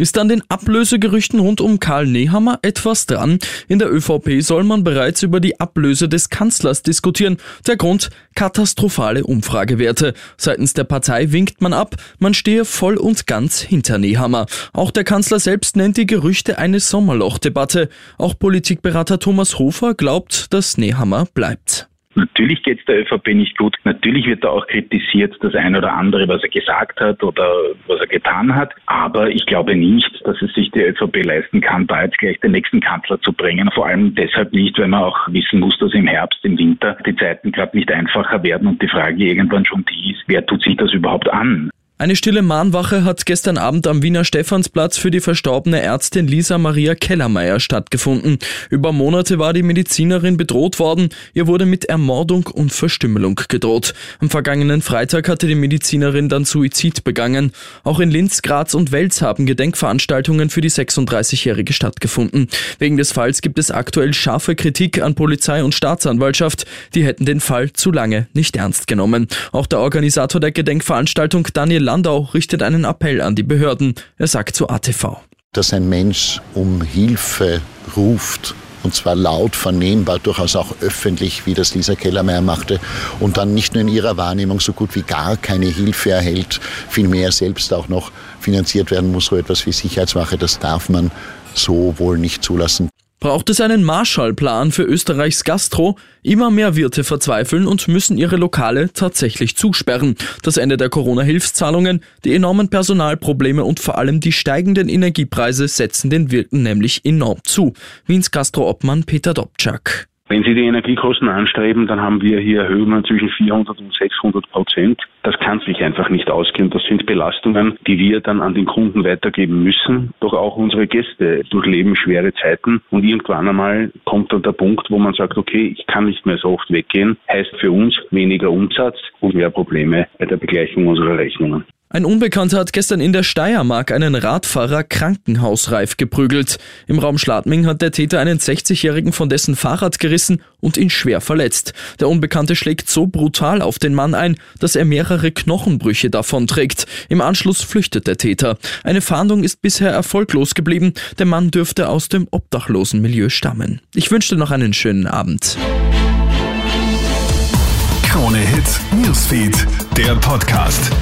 Ist an den Ablösegerüchten rund um Karl Nehammer etwas dran? In der ÖVP soll man bereits über die Ablöse des Kanzlers diskutieren. Der Grund? Katastrophale Umfragewerte. Seitens der Partei winkt man ab, man stehe voll und ganz hinter Nehammer. Auch der Kanzler selbst nennt die Gerüchte eine Sommerlochdebatte. Auch Politikberater Thomas Hofer glaubt, dass Nehammer bleibt. Natürlich geht es der ÖVP nicht gut. Natürlich wird er auch kritisiert, das eine oder andere, was er gesagt hat oder was er getan hat. Aber ich glaube nicht, dass es sich die ÖVP leisten kann, da jetzt gleich den nächsten Kanzler zu bringen. Vor allem deshalb nicht, weil man auch wissen muss, dass im Herbst, im Winter die Zeiten gerade nicht einfacher werden und die Frage irgendwann schon die ist, wer tut sich das überhaupt an? Eine stille Mahnwache hat gestern Abend am Wiener Stephansplatz für die verstorbene Ärztin Lisa Maria Kellermeier stattgefunden. Über Monate war die Medizinerin bedroht worden. Ihr wurde mit Ermordung und Verstümmelung gedroht. Am vergangenen Freitag hatte die Medizinerin dann Suizid begangen. Auch in Linz, Graz und Wels haben Gedenkveranstaltungen für die 36-Jährige stattgefunden. Wegen des Falls gibt es aktuell scharfe Kritik an Polizei und Staatsanwaltschaft. Die hätten den Fall zu lange nicht ernst genommen. Auch der Organisator der Gedenkveranstaltung Daniel Landau richtet einen Appell an die Behörden. Er sagt zu ATV. Dass ein Mensch um Hilfe ruft, und zwar laut vernehmbar, durchaus auch öffentlich, wie das Lisa Kellermeier machte, und dann nicht nur in ihrer Wahrnehmung so gut wie gar keine Hilfe erhält, vielmehr selbst auch noch finanziert werden muss, so etwas wie Sicherheitswache, das darf man so wohl nicht zulassen. Braucht es einen Marshallplan für Österreichs Gastro? Immer mehr Wirte verzweifeln und müssen ihre Lokale tatsächlich zusperren. Das Ende der Corona-Hilfszahlungen, die enormen Personalprobleme und vor allem die steigenden Energiepreise setzen den Wirten nämlich enorm zu. Wiens Gastro-Obmann Peter Dobczak. Wenn Sie die Energiekosten anstreben, dann haben wir hier Erhöhungen zwischen 400 und 600 Prozent. Das kann sich einfach nicht ausgehen. Das sind Belastungen, die wir dann an den Kunden weitergeben müssen. Doch auch unsere Gäste durchleben schwere Zeiten. Und irgendwann einmal kommt dann der Punkt, wo man sagt, okay, ich kann nicht mehr so oft weggehen. Heißt für uns weniger Umsatz und mehr Probleme bei der Begleichung unserer Rechnungen. Ein Unbekannter hat gestern in der Steiermark einen Radfahrer krankenhausreif geprügelt. Im Raum Schladming hat der Täter einen 60-Jährigen von dessen Fahrrad gerissen und ihn schwer verletzt. Der Unbekannte schlägt so brutal auf den Mann ein, dass er mehrere Knochenbrüche davonträgt. Im Anschluss flüchtet der Täter. Eine Fahndung ist bisher erfolglos geblieben. Der Mann dürfte aus dem obdachlosen Milieu stammen. Ich wünsche dir noch einen schönen Abend. Krone Hits, Newsfeed, der Podcast.